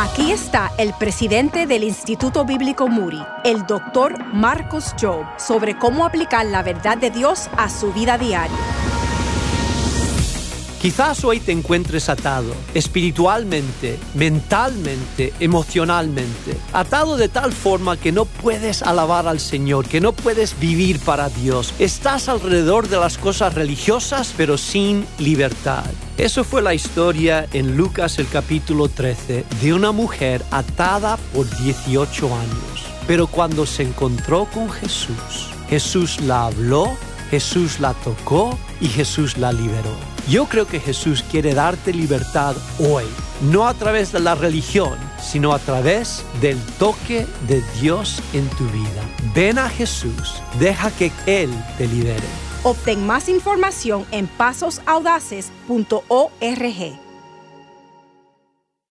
Aquí está el presidente del Instituto Bíblico Muri, el doctor Marcos Job, sobre cómo aplicar la verdad de Dios a su vida diaria. Quizás hoy te encuentres atado, espiritualmente, mentalmente, emocionalmente, atado de tal forma que no puedes alabar al Señor, que no puedes vivir para Dios. Estás alrededor de las cosas religiosas, pero sin libertad. Eso fue la historia en Lucas el capítulo 13 de una mujer atada por 18 años. Pero cuando se encontró con Jesús, Jesús la habló, Jesús la tocó y Jesús la liberó. Yo creo que Jesús quiere darte libertad hoy, no a través de la religión, sino a través del toque de Dios en tu vida. Ven a Jesús, deja que Él te libere. Obtén más información en pasosaudaces.org.